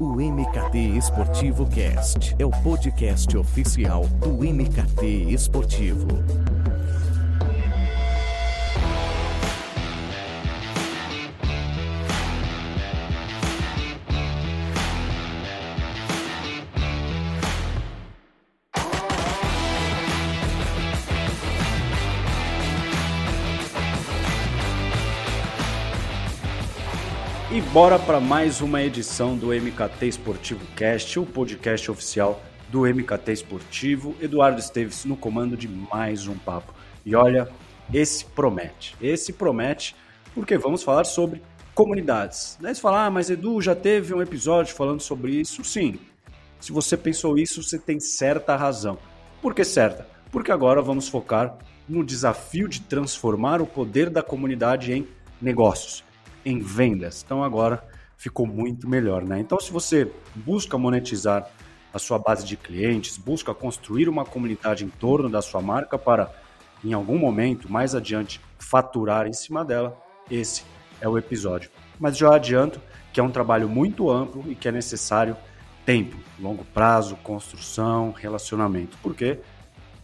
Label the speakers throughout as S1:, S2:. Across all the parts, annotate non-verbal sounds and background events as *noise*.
S1: O MKT Esportivo Cast é o podcast oficial do MKT Esportivo.
S2: Bora para mais uma edição do MKT Esportivo Cast, o podcast oficial do MKT Esportivo. Eduardo Esteves no comando de mais um papo. E olha, esse promete. Esse promete porque vamos falar sobre comunidades. Daí você fala, ah, mas Edu já teve um episódio falando sobre isso? Sim. Se você pensou isso, você tem certa razão. Por que certa? Porque agora vamos focar no desafio de transformar o poder da comunidade em negócios em vendas. Então agora ficou muito melhor, né? Então se você busca monetizar a sua base de clientes, busca construir uma comunidade em torno da sua marca para em algum momento mais adiante faturar em cima dela, esse é o episódio. Mas já adianto que é um trabalho muito amplo e que é necessário tempo, longo prazo, construção, relacionamento. Porque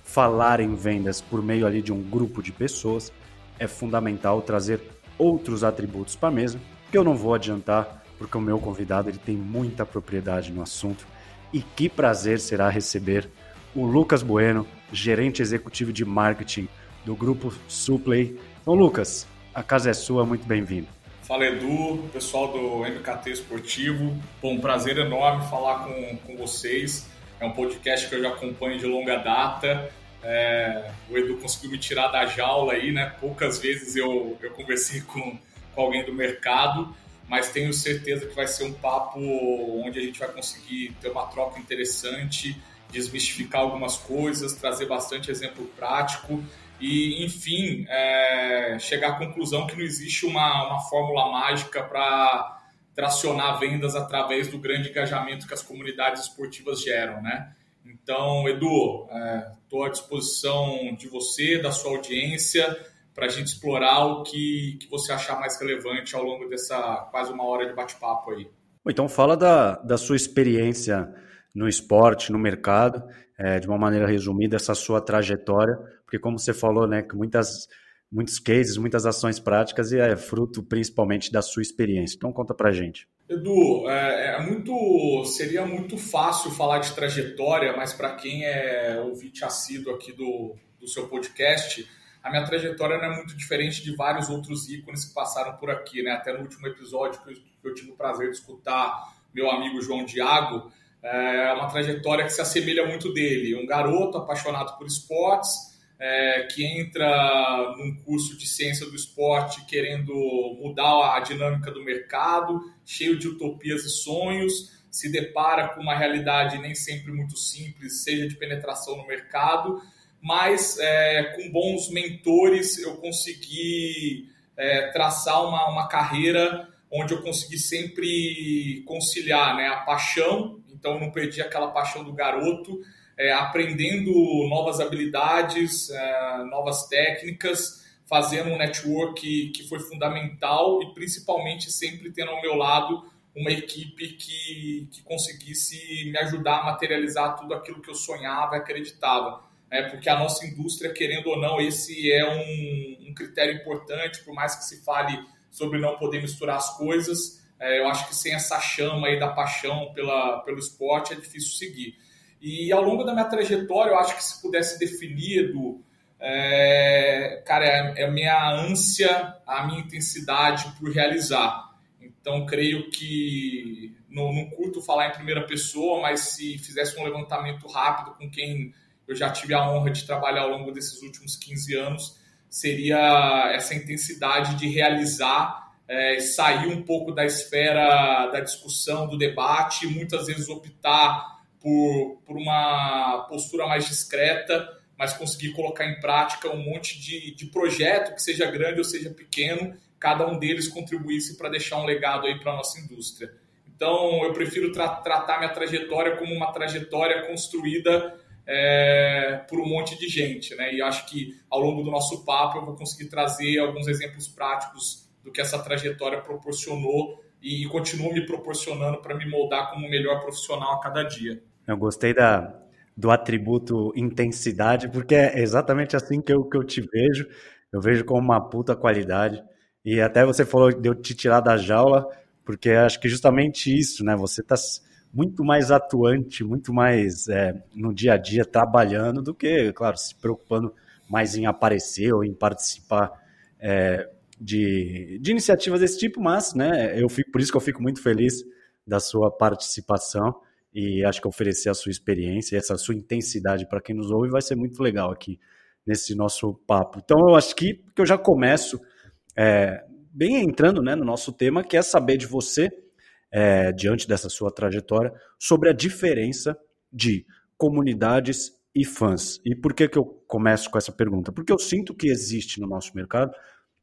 S2: falar em vendas por meio ali de um grupo de pessoas é fundamental trazer outros atributos para a mesa, que eu não vou adiantar, porque o meu convidado ele tem muita propriedade no assunto. E que prazer será receber o Lucas Bueno, gerente executivo de marketing do grupo Suplay. Então, Lucas, a casa é sua, muito bem-vindo.
S3: Fala Edu, pessoal do MKT Esportivo. Bom, um prazer enorme falar com, com vocês. É um podcast que eu já acompanho de longa data é, o Edu conseguiu me tirar da jaula aí, né? Poucas vezes eu, eu conversei *laughs* com, com alguém do mercado, mas tenho certeza que vai ser um papo onde a gente vai conseguir ter uma troca interessante, desmistificar algumas coisas, trazer bastante exemplo prático e, enfim, é, chegar à conclusão que não existe uma, uma fórmula mágica para tracionar vendas através do grande engajamento que as comunidades esportivas geram, né? Então, Edu, estou é, à disposição de você, da sua audiência, para a gente explorar o que, que você achar mais relevante ao longo dessa quase uma hora de bate-papo aí.
S2: Então, fala da, da sua experiência no esporte, no mercado, é, de uma maneira resumida, essa sua trajetória, porque como você falou, né, que muitas muitos cases, muitas ações práticas e é fruto principalmente da sua experiência. Então conta pra gente.
S3: Edu, é, é muito, seria muito fácil falar de trajetória, mas para quem é ouvinte assíduo aqui do, do seu podcast, a minha trajetória não é muito diferente de vários outros ícones que passaram por aqui, né? Até no último episódio que eu, que eu tive o prazer de escutar meu amigo João Diago, é uma trajetória que se assemelha muito dele. Um garoto apaixonado por esportes, é, que entra num curso de ciência do esporte querendo mudar a dinâmica do mercado, cheio de utopias e sonhos, se depara com uma realidade nem sempre muito simples, seja de penetração no mercado, mas é, com bons mentores eu consegui é, traçar uma, uma carreira onde eu consegui sempre conciliar né, a paixão, então eu não perdi aquela paixão do garoto, é, aprendendo novas habilidades, é, novas técnicas, fazendo um network que, que foi fundamental e principalmente sempre tendo ao meu lado uma equipe que, que conseguisse me ajudar a materializar tudo aquilo que eu sonhava e acreditava. É, porque a nossa indústria, querendo ou não, esse é um, um critério importante, por mais que se fale sobre não poder misturar as coisas, é, eu acho que sem essa chama aí da paixão pela, pelo esporte é difícil seguir. E ao longo da minha trajetória, eu acho que se pudesse definir, Edu, é, cara, é, é a minha ânsia, a minha intensidade por realizar. Então, creio que não, não curto falar em primeira pessoa, mas se fizesse um levantamento rápido com quem eu já tive a honra de trabalhar ao longo desses últimos 15 anos, seria essa intensidade de realizar, é, sair um pouco da esfera da discussão, do debate, muitas vezes optar por, por uma postura mais discreta, mas conseguir colocar em prática um monte de, de projeto, que seja grande ou seja pequeno, cada um deles contribuísse para deixar um legado aí para a nossa indústria. Então, eu prefiro tra tratar minha trajetória como uma trajetória construída é, por um monte de gente, né? E acho que ao longo do nosso papo eu vou conseguir trazer alguns exemplos práticos do que essa trajetória proporcionou e, e continua me proporcionando para me moldar como um melhor profissional a cada dia.
S2: Eu gostei da, do atributo intensidade, porque é exatamente assim que eu, que eu te vejo. Eu vejo como uma puta qualidade. E até você falou de eu te tirar da jaula, porque acho que justamente isso, né? Você está muito mais atuante, muito mais é, no dia a dia trabalhando do que, claro, se preocupando mais em aparecer ou em participar é, de, de iniciativas desse tipo, mas né, eu fico, por isso que eu fico muito feliz da sua participação e acho que oferecer a sua experiência, essa sua intensidade para quem nos ouve vai ser muito legal aqui nesse nosso papo. Então eu acho que, que eu já começo é, bem entrando né, no nosso tema, que é saber de você, é, diante dessa sua trajetória, sobre a diferença de comunidades e fãs. E por que, que eu começo com essa pergunta? Porque eu sinto que existe no nosso mercado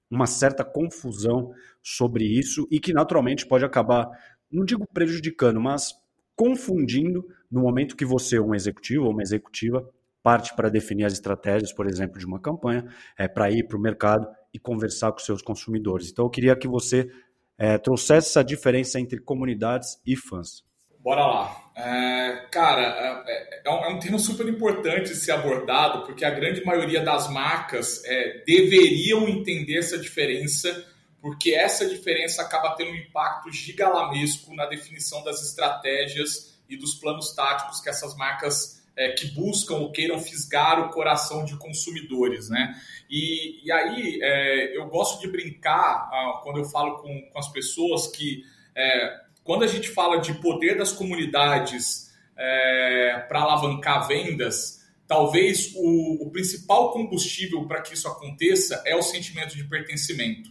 S2: uma certa confusão sobre isso e que naturalmente pode acabar, não digo prejudicando, mas confundindo no momento que você, um executivo ou uma executiva, parte para definir as estratégias, por exemplo, de uma campanha, é, para ir para o mercado e conversar com seus consumidores. Então, eu queria que você é, trouxesse essa diferença entre comunidades e fãs.
S3: Bora lá. É, cara, é, é, um, é, um, tema super importante de ser abordado, porque a grande maioria das marcas é, deveriam entender essa diferença, porque essa diferença acaba tendo um impacto gigalamesco na definição das estratégias e dos planos táticos que essas marcas é, que buscam ou queiram fisgar o coração de consumidores, né? E, e aí é, eu gosto de brincar ah, quando eu falo com, com as pessoas que é, quando a gente fala de poder das comunidades é, para alavancar vendas, talvez o, o principal combustível para que isso aconteça é o sentimento de pertencimento.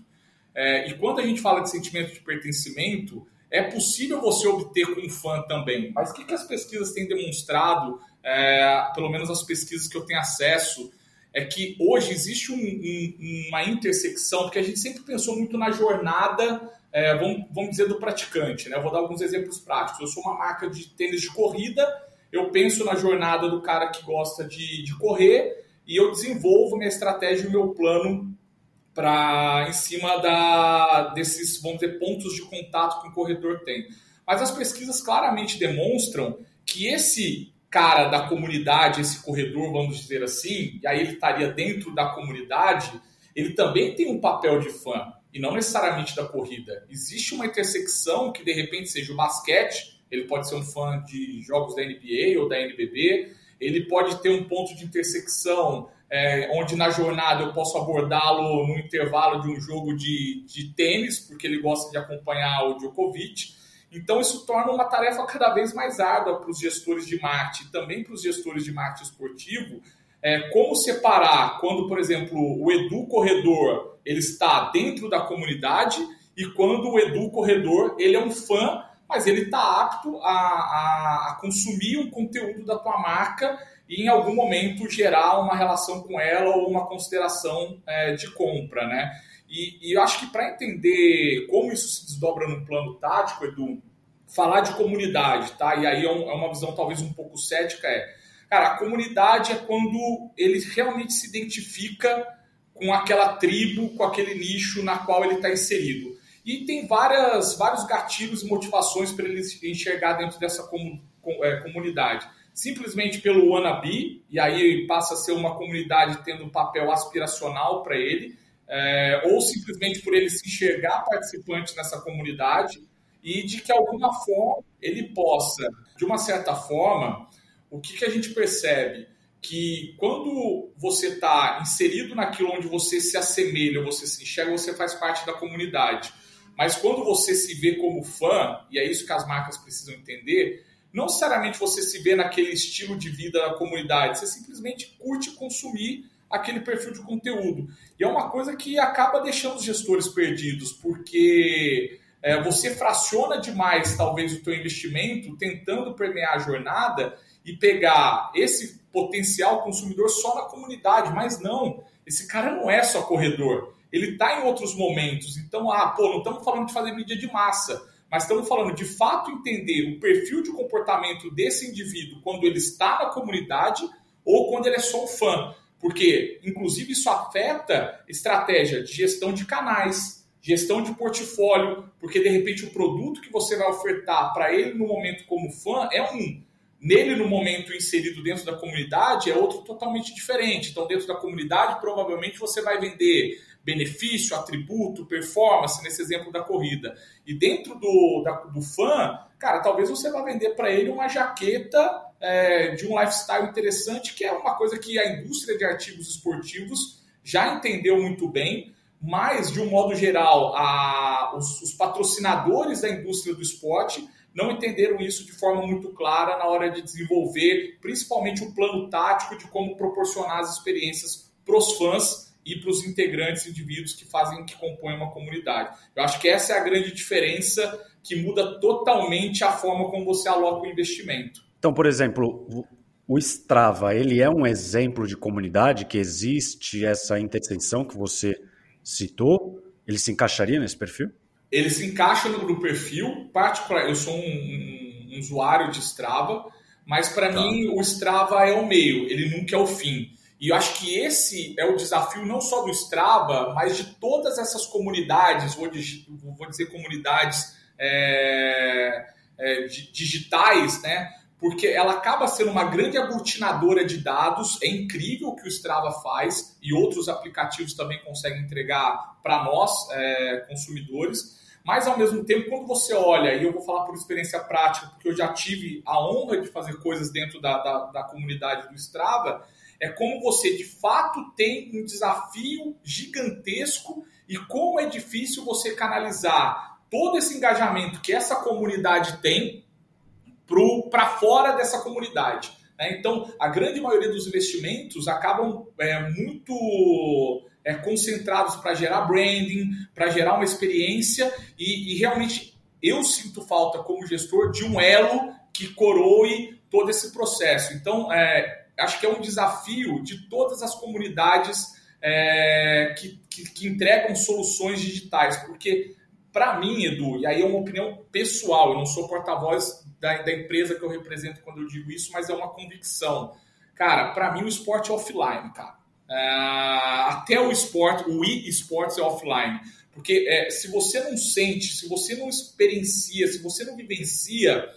S3: É, e quando a gente fala de sentimento de pertencimento, é possível você obter com um fã também. Mas o que, que as pesquisas têm demonstrado, é, pelo menos as pesquisas que eu tenho acesso, é que hoje existe um, um, uma intersecção, porque a gente sempre pensou muito na jornada é, vamos, vamos dizer, do praticante. Né? Eu vou dar alguns exemplos práticos. Eu sou uma marca de tênis de corrida, eu penso na jornada do cara que gosta de, de correr e eu desenvolvo minha estratégia e meu plano para em cima da, desses, vamos dizer, pontos de contato que o corredor tem. Mas as pesquisas claramente demonstram que esse cara da comunidade, esse corredor, vamos dizer assim, e aí ele estaria dentro da comunidade, ele também tem um papel de fã e não necessariamente da corrida. Existe uma intersecção que de repente seja o basquete, ele pode ser um fã de jogos da NBA ou da NBB, ele pode ter um ponto de intersecção é, onde na jornada eu posso abordá-lo no intervalo de um jogo de, de tênis, porque ele gosta de acompanhar o Djokovic. Então, isso torna uma tarefa cada vez mais árdua para os gestores de marketing também para os gestores de marketing esportivo, é, como separar quando, por exemplo, o Edu Corredor ele está dentro da comunidade e quando o Edu Corredor ele é um fã, mas ele está apto a, a, a, consumir um conteúdo da tua marca e em algum momento gerar uma relação com ela ou uma consideração é, de compra, né? E, e eu acho que para entender como isso se desdobra no plano tático, Edu, falar de comunidade, tá? E aí é, um, é uma visão talvez um pouco cética, é Cara, a comunidade é quando ele realmente se identifica com aquela tribo, com aquele nicho na qual ele está inserido. E tem várias, vários gatilhos e motivações para ele enxergar dentro dessa é, comunidade. Simplesmente pelo wannabe, e aí passa a ser uma comunidade tendo um papel aspiracional para ele, é, ou simplesmente por ele se enxergar participante nessa comunidade e de que alguma forma ele possa, de uma certa forma, o que, que a gente percebe? Que quando você está inserido naquilo onde você se assemelha, você se enxerga, você faz parte da comunidade. Mas quando você se vê como fã, e é isso que as marcas precisam entender, não necessariamente você se vê naquele estilo de vida da comunidade, você simplesmente curte consumir aquele perfil de conteúdo. E é uma coisa que acaba deixando os gestores perdidos, porque é, você fraciona demais, talvez, o teu investimento tentando permear a jornada e pegar esse potencial consumidor só na comunidade, mas não, esse cara não é só corredor, ele está em outros momentos. Então, ah, pô, não estamos falando de fazer mídia de massa, mas estamos falando de fato entender o perfil de comportamento desse indivíduo quando ele está na comunidade ou quando ele é só um fã. Porque, inclusive, isso afeta estratégia de gestão de canais, gestão de portfólio, porque de repente o produto que você vai ofertar para ele no momento como fã é um, nele no momento inserido dentro da comunidade é outro totalmente diferente. Então, dentro da comunidade, provavelmente você vai vender benefício, atributo, performance, nesse exemplo da corrida. E dentro do, da, do fã, cara, talvez você vá vender para ele uma jaqueta é, de um lifestyle interessante, que é uma coisa que a indústria de artigos esportivos já entendeu muito bem, mas, de um modo geral, a, os, os patrocinadores da indústria do esporte não entenderam isso de forma muito clara na hora de desenvolver, principalmente o plano tático de como proporcionar as experiências para os fãs e para os integrantes, indivíduos que fazem, que compõem uma comunidade. Eu acho que essa é a grande diferença que muda totalmente a forma como você aloca o investimento.
S2: Então, por exemplo, o Strava, ele é um exemplo de comunidade que existe essa interseção que você citou? Ele se encaixaria nesse perfil?
S3: Ele se encaixa no, perfil, particular. Eu sou um, um, um usuário de Strava, mas para tá. mim o Strava é o meio, ele nunca é o fim. E eu acho que esse é o desafio não só do Strava, mas de todas essas comunidades, vou, vou dizer comunidades é, é, digitais, né? Porque ela acaba sendo uma grande aglutinadora de dados. É incrível o que o Strava faz e outros aplicativos também conseguem entregar para nós, é, consumidores. Mas, ao mesmo tempo, quando você olha, e eu vou falar por experiência prática, porque eu já tive a honra de fazer coisas dentro da, da, da comunidade do Strava, é como você de fato tem um desafio gigantesco e como é difícil você canalizar todo esse engajamento que essa comunidade tem para fora dessa comunidade. Né? Então, a grande maioria dos investimentos acabam é, muito é, concentrados para gerar branding, para gerar uma experiência e, e, realmente eu sinto falta como gestor de um elo que coroe todo esse processo. Então, é, acho que é um desafio de todas as comunidades é, que, que, que entregam soluções digitais, porque para mim, Edu, e aí é uma opinião pessoal, eu não sou porta-voz da, da, empresa que eu represento quando eu digo isso, mas é uma convicção. Cara, para mim o esporte é offline, cara. Uh, até o esporte, o e-sports é offline. Porque é, se você não sente, se você não experiencia, se você não vivencia,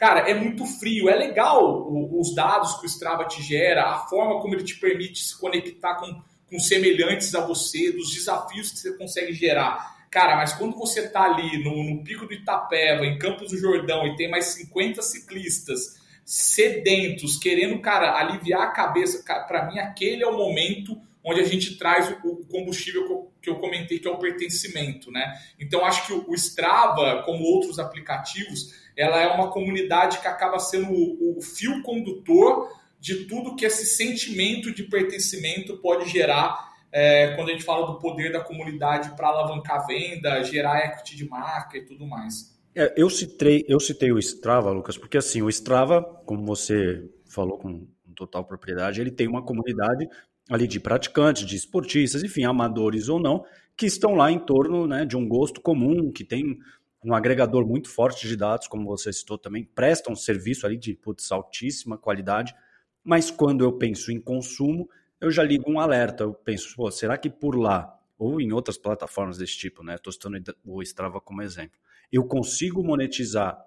S3: cara, é muito frio. É legal os dados que o Strava te gera, a forma como ele te permite se conectar com, com semelhantes a você, dos desafios que você consegue gerar. Cara, mas quando você tá ali no, no pico do Itapeva, em Campos do Jordão, e tem mais 50 ciclistas sedentos, querendo, cara, aliviar a cabeça. Para mim, aquele é o momento onde a gente traz o combustível que eu comentei, que é o pertencimento, né? Então, acho que o Strava, como outros aplicativos, ela é uma comunidade que acaba sendo o, fio condutor de tudo que esse sentimento de pertencimento pode gerar é, quando a gente fala do poder da comunidade para alavancar venda, gerar equity de marca e tudo mais.
S2: É, eu, citei, eu citei o Strava, Lucas, porque assim, o Strava, como você falou com total propriedade, ele tem uma comunidade ali de praticantes, de esportistas, enfim, amadores ou não, que estão lá em torno né, de um gosto comum, que tem um agregador muito forte de dados, como você citou também, prestam um serviço ali de putz, altíssima qualidade, mas quando eu penso em consumo, eu já ligo um alerta, eu penso, pô, será que por lá, ou em outras plataformas desse tipo, né, estou citando o Strava como exemplo, eu consigo monetizar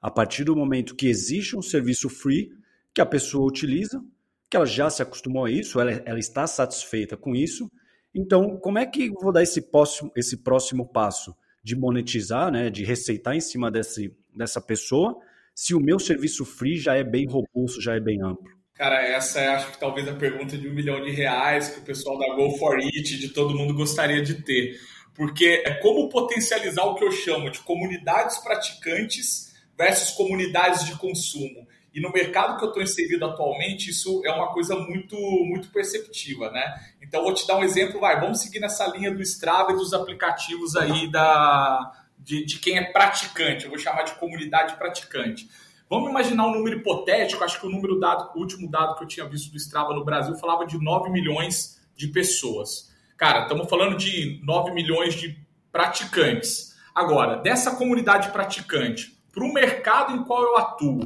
S2: a partir do momento que existe um serviço free que a pessoa utiliza, que ela já se acostumou a isso, ela, ela está satisfeita com isso. Então, como é que vou dar esse próximo, esse próximo passo de monetizar, né, de receitar em cima desse, dessa pessoa, se o meu serviço free já é bem robusto, já é bem amplo?
S3: Cara, essa é acho que talvez a pergunta de um milhão de reais que o pessoal da Go for It, de todo mundo gostaria de ter porque é como potencializar o que eu chamo de comunidades praticantes versus comunidades de consumo. E no mercado que eu estou inserido atualmente, isso é uma coisa muito, muito perceptiva, né? Então, vou te dar um exemplo, vai, vamos seguir nessa linha do Strava e dos aplicativos aí da, de, de quem é praticante, eu vou chamar de comunidade praticante. Vamos imaginar um número hipotético, acho que o número dado, o último dado que eu tinha visto do Strava no Brasil falava de 9 milhões de pessoas. Cara, estamos falando de 9 milhões de praticantes. Agora, dessa comunidade praticante, para o mercado em qual eu atuo,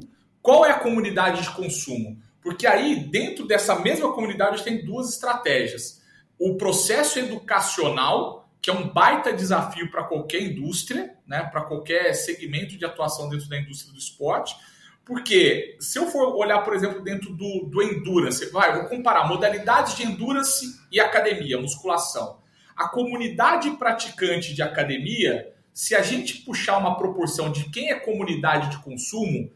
S3: qual é a comunidade de consumo? Porque aí, dentro dessa mesma comunidade, a gente tem duas estratégias. O processo educacional, que é um baita desafio para qualquer indústria, né, para qualquer segmento de atuação dentro da indústria do esporte. Porque se eu for olhar, por exemplo, dentro do, do endurance, vai, vou comparar modalidades de endurance e academia, musculação. A comunidade praticante de academia, se a gente puxar uma proporção de quem é comunidade de consumo,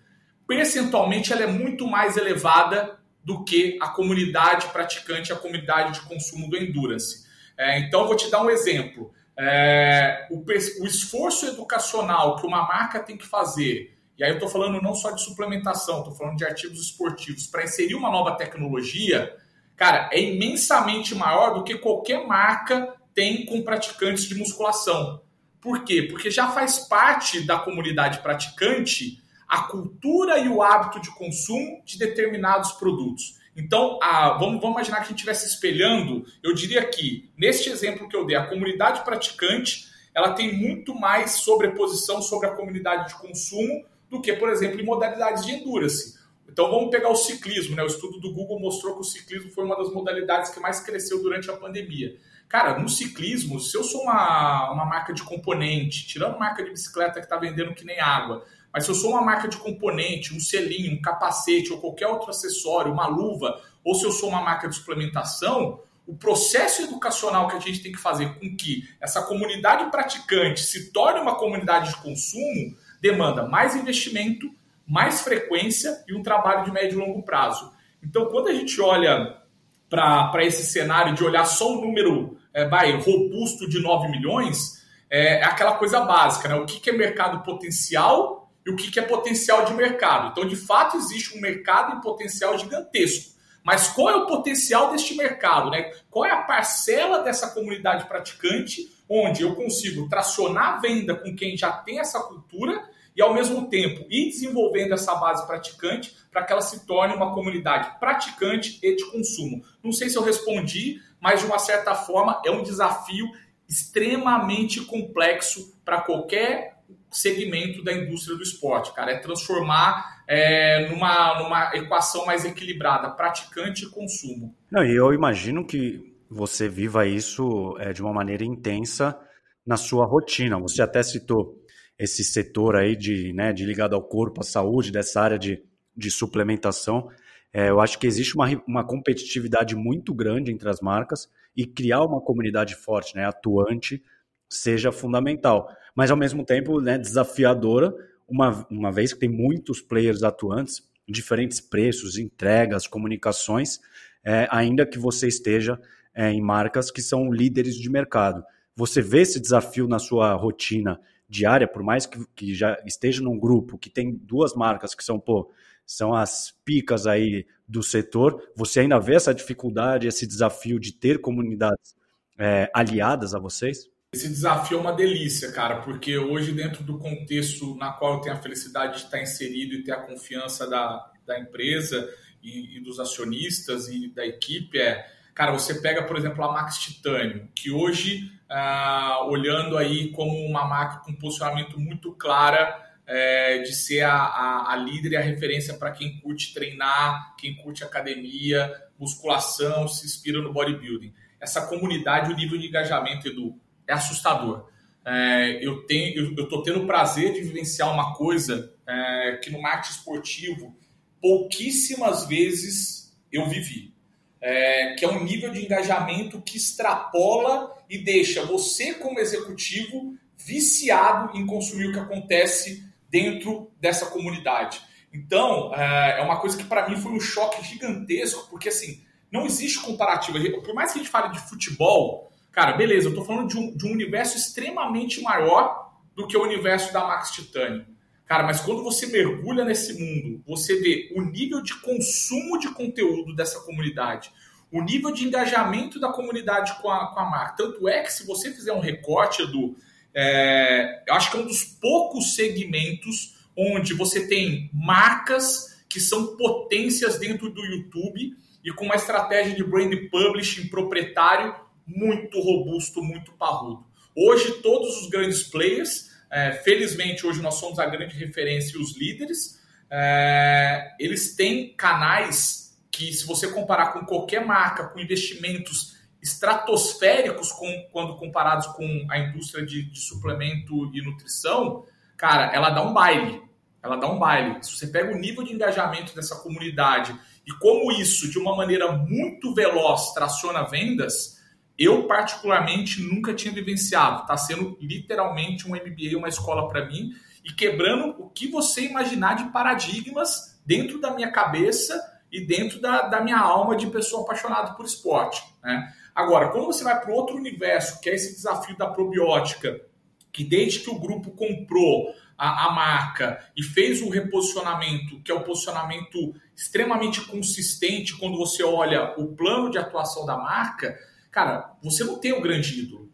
S3: percentualmente ela é muito mais elevada do que a comunidade praticante, a comunidade de consumo do endurance. É, então, vou te dar um exemplo. É, o, o esforço educacional que uma marca tem que fazer e aí eu estou falando não só de suplementação, estou falando de artigos esportivos, para inserir uma nova tecnologia, cara, é imensamente maior do que qualquer marca tem com praticantes de musculação. Por quê? Porque já faz parte da comunidade praticante a cultura e o hábito de consumo de determinados produtos. Então, a, vamos, vamos imaginar que a gente estivesse espelhando, eu diria que, neste exemplo que eu dei, a comunidade praticante ela tem muito mais sobreposição sobre a comunidade de consumo do que, por exemplo, em modalidades de endurance. Então vamos pegar o ciclismo, né? O estudo do Google mostrou que o ciclismo foi uma das modalidades que mais cresceu durante a pandemia. Cara, no ciclismo, se eu sou uma, uma marca de componente, tirando marca de bicicleta que está vendendo que nem água, mas se eu sou uma marca de componente, um selinho, um capacete ou qualquer outro acessório, uma luva, ou se eu sou uma marca de suplementação, o processo educacional que a gente tem que fazer com que essa comunidade praticante se torne uma comunidade de consumo demanda mais investimento, mais frequência e um trabalho de médio e longo prazo. Então, quando a gente olha para esse cenário de olhar só um número é, vai, robusto de 9 milhões, é, é aquela coisa básica, né? O que, que é mercado potencial e o que, é potencial de mercado. Então, de fato, existe um mercado em potencial gigantesco. Mas qual é o potencial deste mercado? Né? Qual é a parcela dessa comunidade praticante onde eu consigo tracionar a venda com quem já tem essa cultura e, ao mesmo tempo, ir desenvolvendo essa base praticante para que ela se torne uma comunidade praticante e de consumo. Não sei se eu respondi, mas de uma certa forma é um desafio extremamente complexo para qualquer segmento da indústria do esporte, cara. É transformar é, numa, numa equação mais equilibrada, praticante e consumo.
S2: Não, e eu imagino que você viva isso é, de uma maneira intensa na sua rotina. Você até citou esse setor aí de, né, de ligado ao corpo, à saúde, dessa área de, de suplementação. É, eu acho que existe uma, uma competitividade muito grande entre as marcas e criar uma comunidade forte, né, atuante, seja fundamental. Mas, ao mesmo tempo, né, desafiadora, uma, uma vez que tem muitos players atuantes, diferentes preços, entregas, comunicações, é, ainda que você esteja é, em marcas que são líderes de mercado. Você vê esse desafio na sua rotina diária, por mais que, que já esteja num grupo que tem duas marcas que são, pô, são as picas aí do setor, você ainda vê essa dificuldade, esse desafio de ter comunidades é, aliadas a vocês?
S3: Esse desafio é uma delícia, cara, porque hoje, dentro do contexto na qual eu tenho a felicidade de estar inserido e ter a confiança da, da empresa e, e dos acionistas e da equipe, é Cara, você pega, por exemplo, a Max Titânio, que hoje, ah, olhando aí como uma marca com posicionamento muito clara é, de ser a, a, a, líder e a referência para quem curte treinar, quem curte academia, musculação, se inspira no bodybuilding. Essa comunidade, o nível de engajamento, Edu, é assustador. É, eu tenho, eu estou tendo o prazer de vivenciar uma coisa é, que no marketing esportivo pouquíssimas vezes eu vivi é, que é um nível de engajamento que extrapola e deixa você, como executivo, viciado em consumir o que acontece dentro dessa comunidade. Então, é, é uma coisa que para mim foi um choque gigantesco, porque assim, não existe comparativa. Por mais que a gente fale de futebol, cara, beleza, eu estou falando de um, de um universo extremamente maior do que o universo da Max Titânio. Cara, mas quando você mergulha nesse mundo, você vê o nível de consumo de conteúdo dessa comunidade, o nível de engajamento da comunidade com a, com a marca. Tanto é que se você fizer um recorte do. É, eu acho que é um dos poucos segmentos onde você tem marcas que são potências dentro do YouTube e com uma estratégia de brand publishing proprietário muito robusto, muito parrudo. Hoje, todos os grandes players é, felizmente, hoje nós somos a grande referência e os líderes. É, eles têm canais que, se você comparar com qualquer marca, com investimentos estratosféricos com, quando comparados com a indústria de, de suplemento e nutrição, cara, ela dá um baile. Ela dá um baile. Se você pega o nível de engajamento dessa comunidade e como isso, de uma maneira muito veloz, traciona vendas, eu particularmente nunca tinha vivenciado. Está sendo literalmente um MBA, uma escola para mim, e quebrando o que você imaginar de paradigmas dentro da minha cabeça e dentro da, da minha alma de pessoa apaixonada por esporte. Né? Agora, quando você vai para outro universo, que é esse desafio da probiótica, que desde que o grupo comprou a, a marca e fez um reposicionamento, que é o um posicionamento extremamente consistente quando você olha o plano de atuação da marca, cara, você não tem o grande ídolo.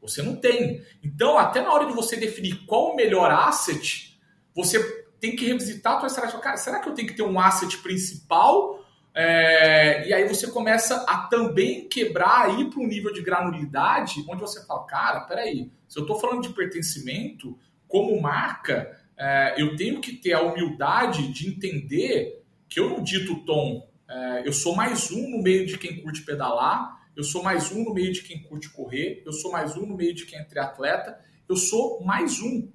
S3: Você não tem. Então, até na hora de você definir qual o melhor asset, você tem que revisitar a tua estratégia. Cara, será que eu tenho que ter um asset principal? É, e aí você começa a também quebrar aí para um nível de granulidade, onde você fala, cara, peraí, se eu estou falando de pertencimento, como marca, é, eu tenho que ter a humildade de entender que eu não dito o tom. É, eu sou mais um no meio de quem curte pedalar, eu sou mais um no meio de quem curte correr, eu sou mais um no meio de quem é triatleta, eu sou mais um.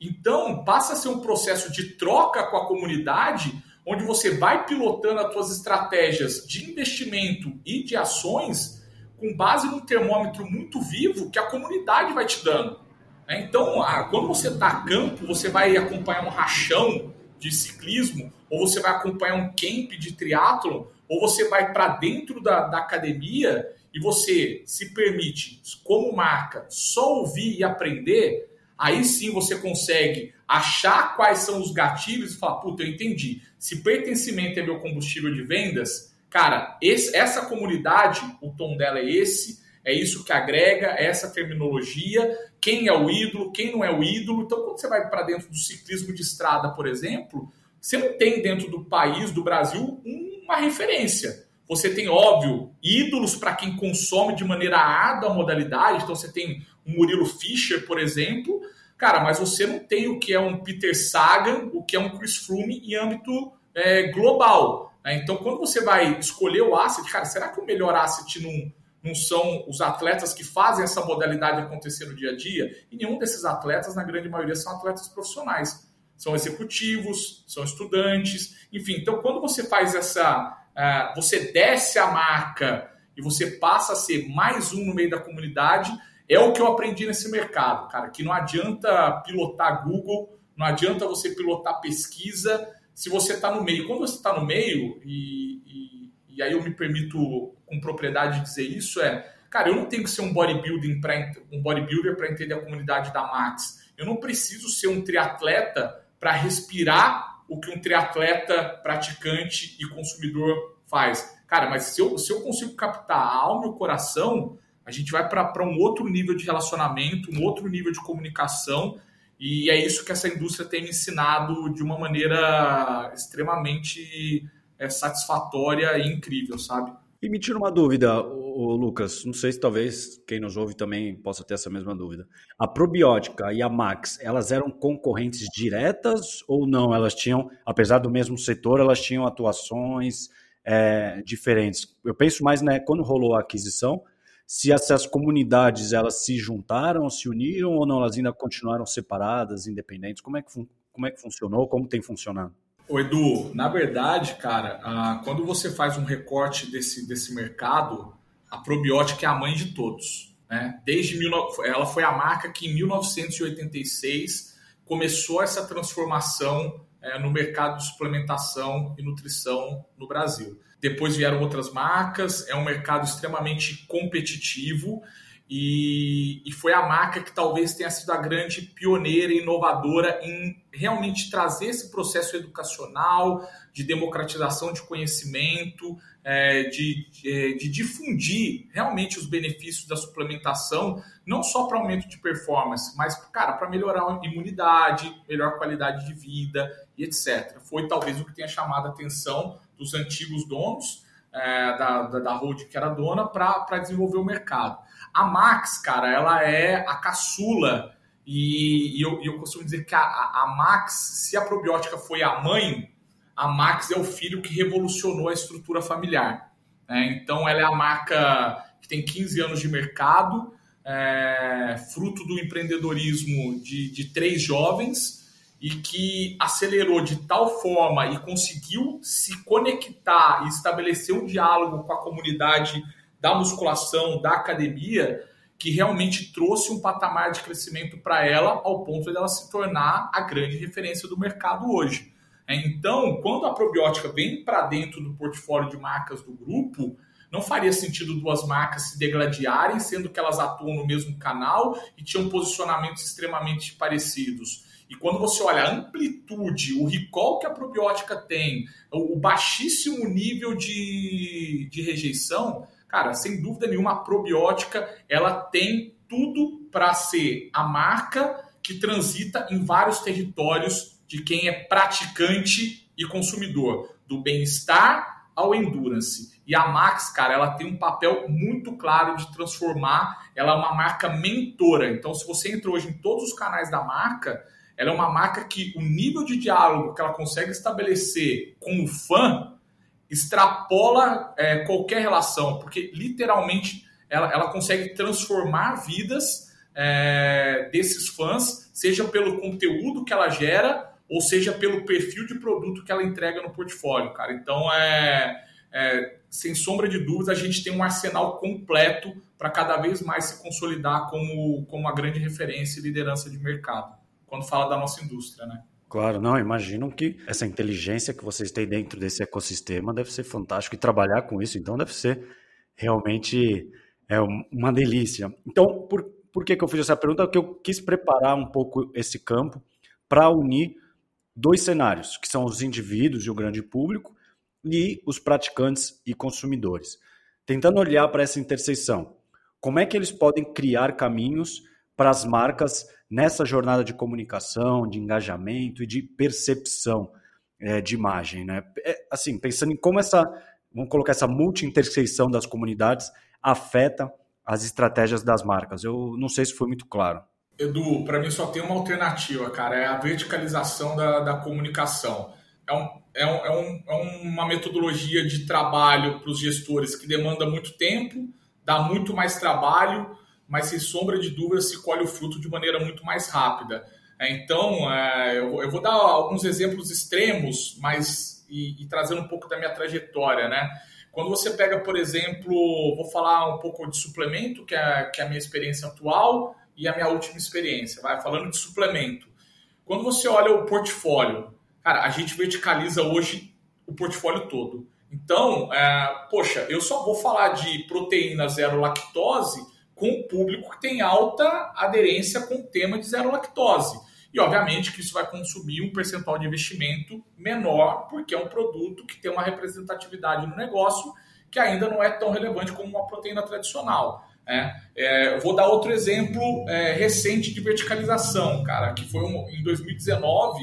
S3: Então, passa a ser um processo de troca com a comunidade, onde você vai pilotando as suas estratégias de investimento e de ações com base num termômetro muito vivo que a comunidade vai te dando. Né? Então, quando você está a campo, você vai acompanhar um rachão de ciclismo, ou você vai acompanhar um camp de triatlon, ou você vai para dentro da, da academia e você se permite, como marca, só ouvir e aprender, aí sim você consegue achar quais são os gatilhos e falar, puta, eu entendi. Se pertencimento é meu combustível de vendas, cara, esse, essa comunidade, o tom dela é esse, é isso que agrega, é essa terminologia, quem é o ídolo, quem não é o ídolo. Então, quando você vai para dentro do ciclismo de estrada, por exemplo, você não tem dentro do país, do Brasil, uma referência. Você tem, óbvio, ídolos para quem consome de maneira árdua a modalidade. Então você tem um Murilo Fischer, por exemplo. Cara, mas você não tem o que é um Peter Sagan, o que é um Chris Froome em âmbito é, global. Né? Então, quando você vai escolher o asset, cara, será que o melhor asset não, não são os atletas que fazem essa modalidade acontecer no dia a dia? E nenhum desses atletas, na grande maioria, são atletas profissionais. São executivos, são estudantes, enfim. Então, quando você faz essa uh, você desce a marca e você passa a ser mais um no meio da comunidade, é o que eu aprendi nesse mercado, cara, que não adianta pilotar Google, não adianta você pilotar pesquisa se você está no meio. Quando você está no meio, e, e, e, aí eu me permito com propriedade dizer isso, é, cara, eu não tenho que ser um bodybuilding pra, um bodybuilder para entender a comunidade da Max. Eu não preciso ser um triatleta para respirar o que um triatleta praticante e consumidor faz. Cara, mas se eu, se eu consigo captar a alma e o coração, a gente vai para um outro nível de relacionamento, um outro nível de comunicação, e é isso que essa indústria tem me ensinado de uma maneira extremamente é, satisfatória e incrível, sabe?
S2: E me tira uma dúvida, o Lucas, não sei se talvez quem nos ouve também possa ter essa mesma dúvida. A probiótica e a Max, elas eram concorrentes diretas ou não? Elas tinham, apesar do mesmo setor, elas tinham atuações é, diferentes. Eu penso mais, né, quando rolou a aquisição, se essas comunidades elas se juntaram, se uniram ou não, elas ainda continuaram separadas, independentes. Como é que, como é que funcionou? Como tem funcionado?
S3: O Edu, na verdade, cara, ah, quando você faz um recorte desse, desse mercado, a probiótica é a mãe de todos. Né? Desde ela foi a marca que em 1986 começou essa transformação é, no mercado de suplementação e nutrição no Brasil. Depois vieram outras marcas, é um mercado extremamente competitivo e, e, foi a marca que talvez tenha sido a grande pioneira e inovadora em realmente trazer esse processo educacional, de democratização de conhecimento, é, de, de, de, difundir realmente os benefícios da suplementação, não só para aumento de performance, mas, cara, para melhorar a imunidade, melhor qualidade de vida e etc. Foi talvez o que tenha chamado a atenção dos antigos donos é, da, da, da Hold, que era dona, para desenvolver o mercado. A Max, cara, ela é a caçula. E, e eu, eu, costumo dizer que a, a Max, se a probiótica foi a mãe, a Max é o filho que revolucionou a estrutura familiar. Né? Então, ela é a marca que que tem 15 anos de mercado, é, fruto do empreendedorismo de, de três jovens e que acelerou de tal forma e conseguiu se conectar e estabelecer um diálogo com a comunidade da musculação, da academia, que realmente trouxe um patamar de crescimento para ela ao ponto de ela se tornar a grande referência do mercado hoje. É, então, quando a probiótica vem para dentro do portfólio de marcas do grupo, não faria sentido duas marcas se degladiarem, sendo que elas atuam no mesmo canal e tinham posicionamentos extremamente parecidos. E quando você olha a amplitude, o recall que a probiótica tem, o baixíssimo nível de, de rejeição, cara, sem dúvida nenhuma, a probiótica ela tem tudo para ser a marca que transita em vários territórios de quem é praticante e consumidor, do bem-estar ao endurance. E a Max, cara, ela tem um papel muito claro de transformar, ela é uma marca mentora. Então, se você entra hoje em todos os canais da marca, ela é uma marca que o nível de diálogo que ela consegue estabelecer com o fã extrapola é, qualquer relação, porque literalmente ela, ela consegue transformar vidas é, desses fãs, seja pelo conteúdo que ela gera, ou seja pelo perfil de produto que ela entrega no portfólio, cara. Então, é, é sem sombra de dúvida, a gente tem um arsenal completo para cada vez mais se consolidar como, como uma grande referência e liderança de mercado, quando fala da nossa indústria, né?
S2: Claro, não, imagino que essa inteligência que vocês têm dentro desse ecossistema deve ser fantástico e trabalhar com isso, então deve ser realmente é uma delícia. Então, por, por que, que eu fiz essa pergunta? Porque eu quis preparar um pouco esse campo para unir dois cenários, que são os indivíduos e o grande público e os praticantes e consumidores. Tentando olhar para essa interseção, como é que eles podem criar caminhos para as marcas nessa jornada de comunicação, de engajamento e de percepção é, de imagem, né? É, assim, pensando em como essa, vamos colocar essa multi-intersecção das comunidades afeta as estratégias das marcas. Eu não sei se foi muito claro.
S3: Edu, para mim só tem uma alternativa, cara, é a verticalização da, da comunicação. É, um, é, um, é, é uma metodologia de trabalho para os gestores que demanda muito tempo, dá muito mais trabalho, mas sem sombra de dúvida se colhe o fruto de maneira muito mais rápida. É, então, é, eu vou dar alguns exemplos extremos, mas e, e trazendo um pouco da minha trajetória, né? Quando você pega, por exemplo, vou falar um pouco de suplemento, que é, que é a minha experiência atual e a minha última experiência, vai falando de suplemento. Quando você olha o portfólio, cara, a gente verticaliza hoje o portfólio todo. Então, é, poxa, eu só vou falar de proteína zero lactose com o público que tem alta aderência com o tema de zero lactose. E, obviamente, que isso vai consumir um percentual de investimento menor, porque é um produto que tem uma representatividade no negócio que ainda não é tão relevante como uma proteína tradicional. Né? É, vou dar outro exemplo é, recente de verticalização, cara, que foi um, em 2019,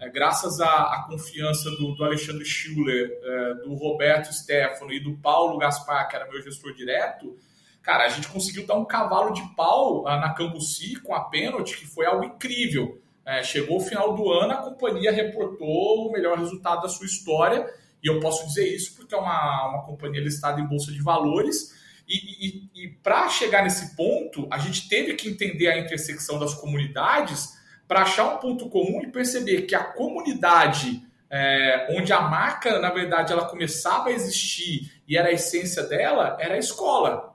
S3: é, graças à, à confiança do, do, Alexandre Schuller, é, do Roberto Stefano e do Paulo Gaspar, que era meu gestor direto, Cara, a gente conseguiu dar um cavalo de pau ah, na Cambuci com a pênalti, que foi algo incrível. É, chegou o final do ano, a companhia reportou o melhor resultado da sua história, e eu posso dizer isso porque é uma, uma companhia listada em bolsa de valores. E, e, e para chegar nesse ponto, a gente teve que entender a intersecção das comunidades para achar um ponto comum e perceber que a comunidade é, onde a marca, na verdade, ela começava a existir e era a essência dela, era a escola.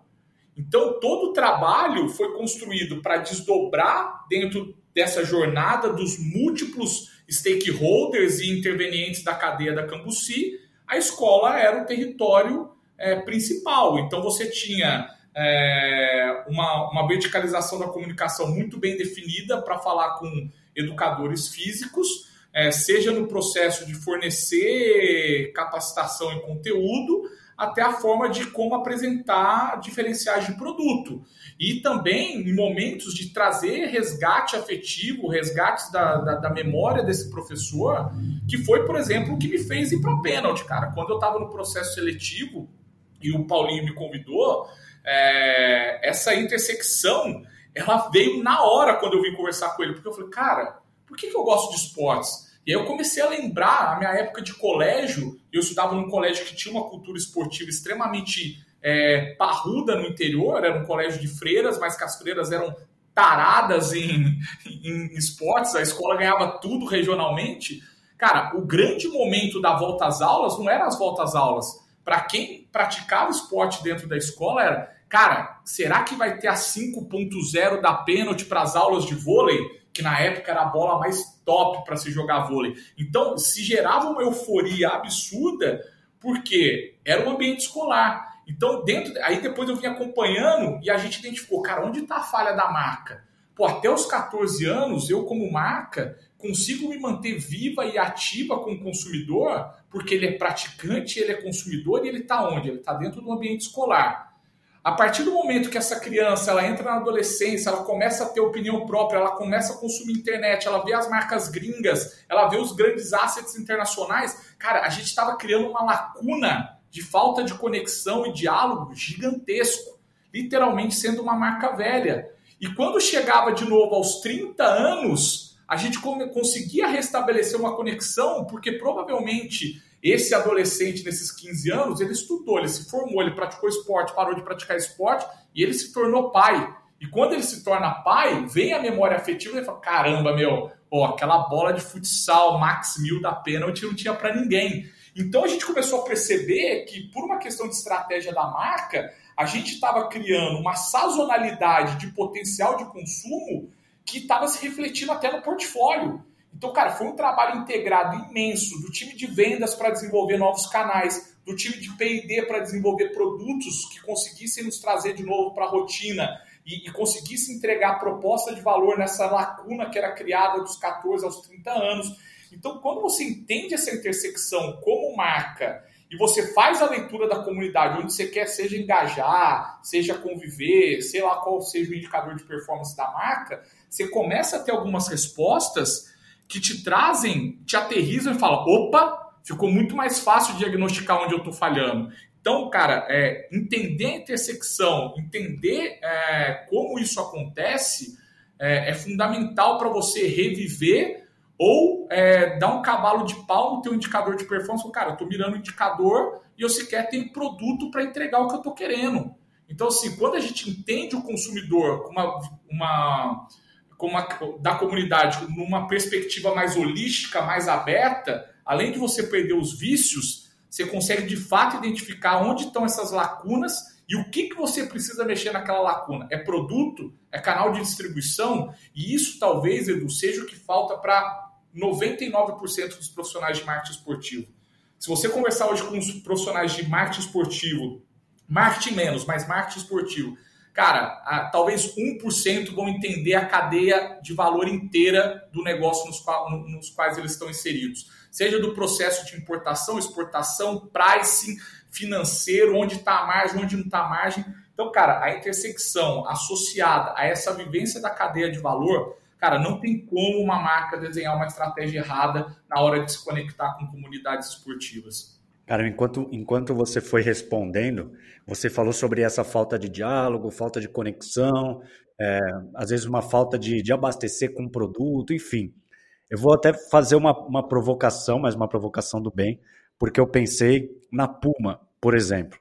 S3: Então, todo o trabalho foi construído para desdobrar dentro dessa jornada dos múltiplos stakeholders e intervenientes da cadeia da Cambuci. A escola era o território é, principal. Então, você tinha é, uma, uma verticalização da comunicação muito bem definida para falar com educadores físicos, é, seja no processo de fornecer capacitação em conteúdo, até a forma de como apresentar diferenciais de produto. E também em momentos de trazer resgate afetivo, resgates da, da, da memória desse professor, que foi, por exemplo, o que me fez ir para pênalti, cara. Quando eu estava no processo seletivo e o Paulinho me convidou, é, essa intersecção ela veio na hora quando eu vim conversar com ele, porque eu falei, cara, por que, que eu gosto de esportes? E aí eu comecei a lembrar a minha época de colégio. Eu estudava num colégio que tinha uma cultura esportiva extremamente é, parruda no interior, era um colégio de freiras, mas que as freiras eram taradas em, *laughs* em esportes, a escola ganhava tudo regionalmente. Cara, o grande momento da volta às aulas não era as voltas às aulas. Para quem praticava esporte dentro da escola era, cara, será que vai ter a 5.0 da pênalti para as aulas de vôlei? Que na época era a bola mais top para se jogar vôlei. Então, se gerava uma euforia absurda, porque era um ambiente escolar. Então, dentro. Aí depois eu vim acompanhando e a gente identificou, cara, onde está a falha da marca? Pô, até os 14 anos, eu, como marca, consigo me manter viva e ativa com o consumidor, porque ele é praticante, ele é consumidor e ele está onde? Ele está dentro do ambiente escolar. A partir do momento que essa criança ela entra na adolescência, ela começa a ter opinião própria, ela começa a consumir internet, ela vê as marcas gringas, ela vê os grandes assets internacionais, cara, a gente estava criando uma lacuna de falta de conexão e diálogo gigantesco, literalmente sendo uma marca velha. E quando chegava de novo aos 30 anos, a gente conseguia restabelecer uma conexão, porque provavelmente esse adolescente, nesses 15 anos, ele estudou, ele se formou, ele praticou esporte, parou de praticar esporte e ele se tornou pai. E quando ele se torna pai, vem a memória afetiva e fala: caramba, meu, ó, aquela bola de futsal Max Mil da pênalti não tinha para ninguém. Então a gente começou a perceber que, por uma questão de estratégia da marca, a gente estava criando uma sazonalidade de potencial de consumo que estava se refletindo até no portfólio. Então, cara, foi um trabalho integrado imenso do time de vendas para desenvolver novos canais, do time de PD para desenvolver produtos que conseguissem nos trazer de novo para a rotina e, e conseguisse entregar proposta de valor nessa lacuna que era criada dos 14 aos 30 anos. Então, quando você entende essa intersecção como marca e você faz a leitura da comunidade, onde você quer seja engajar, seja conviver, sei lá qual seja o indicador de performance da marca, você começa a ter algumas respostas que te trazem, te aterrizam e falam: opa, ficou muito mais fácil diagnosticar onde eu estou falhando. Então, cara, é, entender a intersecção, entender é, como isso acontece, é, é fundamental para você reviver ou é, dar um cavalo de pau no teu indicador de performance. Cara, eu estou mirando o indicador e eu sequer tenho produto para entregar o que eu estou querendo. Então, assim, quando a gente entende o consumidor com uma, uma, da comunidade numa perspectiva mais holística, mais aberta, além de você perder os vícios, você consegue de fato identificar onde estão essas lacunas e o que, que você precisa mexer naquela lacuna? É produto? É canal de distribuição? E isso talvez, Edu, seja o que falta para 99% dos profissionais de marketing esportivo. Se você conversar hoje com os profissionais de marketing esportivo, marketing menos, mas marketing esportivo, cara, a, talvez 1% vão entender a cadeia de valor inteira do negócio nos, qual, nos quais eles estão inseridos. Seja do processo de importação, exportação, pricing, financeiro, onde está a margem, onde não está a margem. Então, cara, a intersecção associada a essa vivência da cadeia de valor, cara, não tem como uma marca desenhar uma estratégia errada na hora de se conectar com comunidades esportivas.
S2: Cara, enquanto, enquanto você foi respondendo, você falou sobre essa falta de diálogo, falta de conexão, é, às vezes uma falta de, de abastecer com produto, enfim. Eu vou até fazer uma, uma provocação, mas uma provocação do bem porque eu pensei na Puma, por exemplo.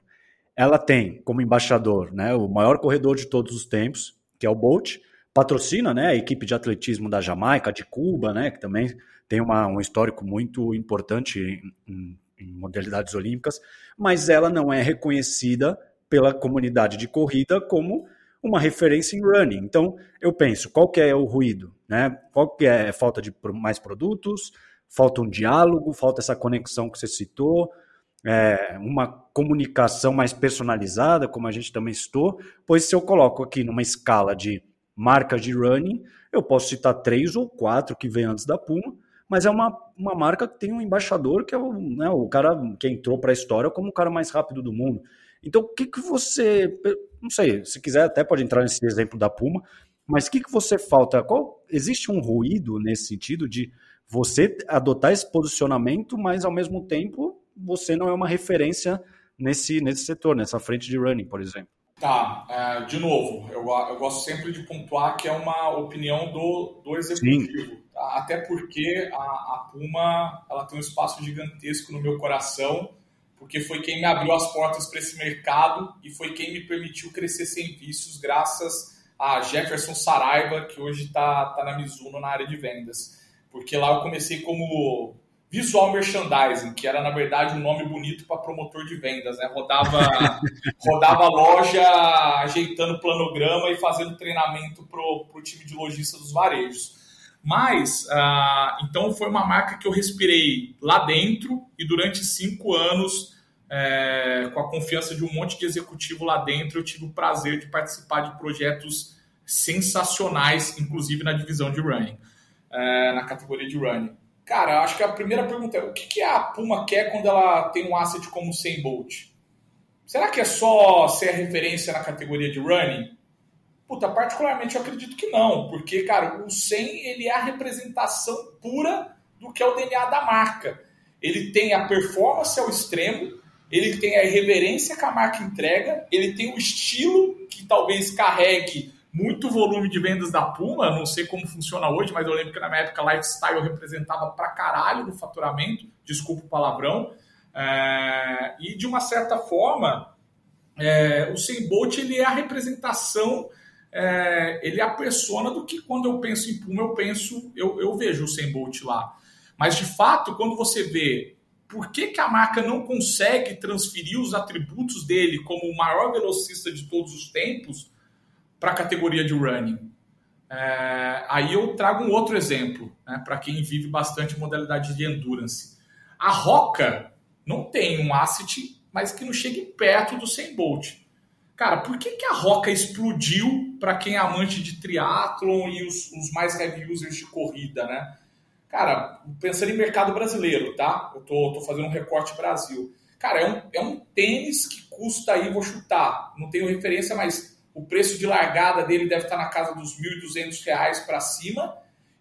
S2: Ela tem como embaixador né, o maior corredor de todos os tempos, que é o Bolt, patrocina né, a equipe de atletismo da Jamaica, de Cuba, né, que também tem uma, um histórico muito importante em, em, em modalidades olímpicas, mas ela não é reconhecida pela comunidade de corrida como uma referência em running. Então, eu penso, qual que é o ruído? Né? Qual que é a falta de mais produtos? falta um diálogo, falta essa conexão que você citou, é, uma comunicação mais personalizada, como a gente também citou, pois se eu coloco aqui numa escala de marcas de running, eu posso citar três ou quatro que vem antes da Puma, mas é uma, uma marca que tem um embaixador que é o, né, o cara que entrou para a história como o cara mais rápido do mundo. Então, o que, que você. Não sei, se quiser, até pode entrar nesse exemplo da Puma, mas o que, que você falta? Qual, existe um ruído nesse sentido de você adotar esse posicionamento, mas ao mesmo tempo você não é uma referência nesse, nesse setor, nessa frente de running, por exemplo.
S3: Tá, é, de novo, eu, eu gosto sempre de pontuar que é uma opinião do, do executivo. Tá? Até porque a, a Puma ela tem um espaço gigantesco no meu coração, porque foi quem me abriu as portas para esse mercado e foi quem me permitiu crescer sem vícios, graças a Jefferson Saraiva, que hoje está tá na Mizuno na área de vendas. Porque lá eu comecei como visual merchandising, que era na verdade um nome bonito para promotor de vendas, né? Rodava, *laughs* rodava loja ajeitando planograma e fazendo treinamento para o time de lojista dos varejos. Mas, ah, então foi uma marca que eu respirei lá dentro e durante cinco anos, é, com a confiança de um monte de executivo lá dentro, eu tive o prazer de participar de projetos sensacionais, inclusive na divisão de running, é, na categoria de running. Cara, acho que a primeira pergunta é: o que, que a Puma quer quando ela tem um asset como o 100 Bolt? Será que é só ser referência na categoria de running? Puta, particularmente eu acredito que não, porque, cara, o 100 ele é a representação pura do que é o DNA da marca. Ele tem a performance ao extremo, ele tem a irreverência que a marca entrega, ele tem o estilo que talvez carregue muito volume de vendas da Puma, não sei como funciona hoje, mas eu lembro que na minha época lifestyle representava pra caralho no faturamento, desculpa o palavrão, é, e de uma certa forma, é, o 100 Bolt ele é a representação é, ele é a persona do que quando eu penso em Puma, eu penso, eu, eu vejo o 100 Bolt lá. Mas de fato, quando você vê por que, que a marca não consegue transferir os atributos dele como o maior velocista de todos os tempos para a categoria de running? É, aí eu trago um outro exemplo, né, para quem vive bastante modalidade de endurance. A Roca não tem um asset, mas que não chegue perto do 100 Bolt. Cara, por que, que a Roca explodiu para quem é amante de triatlon e os, os, mais heavy users de corrida, né? Cara, pensando em mercado brasileiro, tá? Eu tô, tô fazendo um recorte Brasil. Cara, é um, é um tênis que custa aí, vou chutar, não tenho referência, mas o preço de largada dele deve estar na casa dos R$ 1.200 para cima.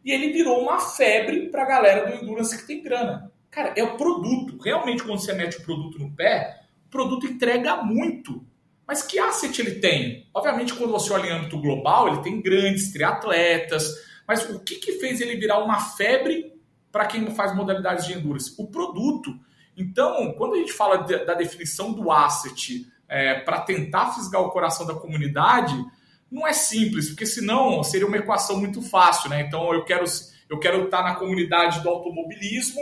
S3: E ele virou uma febre para a galera do Endurance que tem grana. Cara, é o produto. Realmente, quando você mete o produto no pé, o produto entrega muito. Mas que asset ele tem? Obviamente, quando você olha em âmbito global, ele tem grandes triatletas, mas o que, que fez ele virar uma febre para quem faz modalidades de endurance? O produto. Então, quando a gente fala de, da definição do asset é, para tentar fisgar o coração da comunidade, não é simples, porque senão seria uma equação muito fácil, né? Então, eu quero, eu quero estar na comunidade do automobilismo,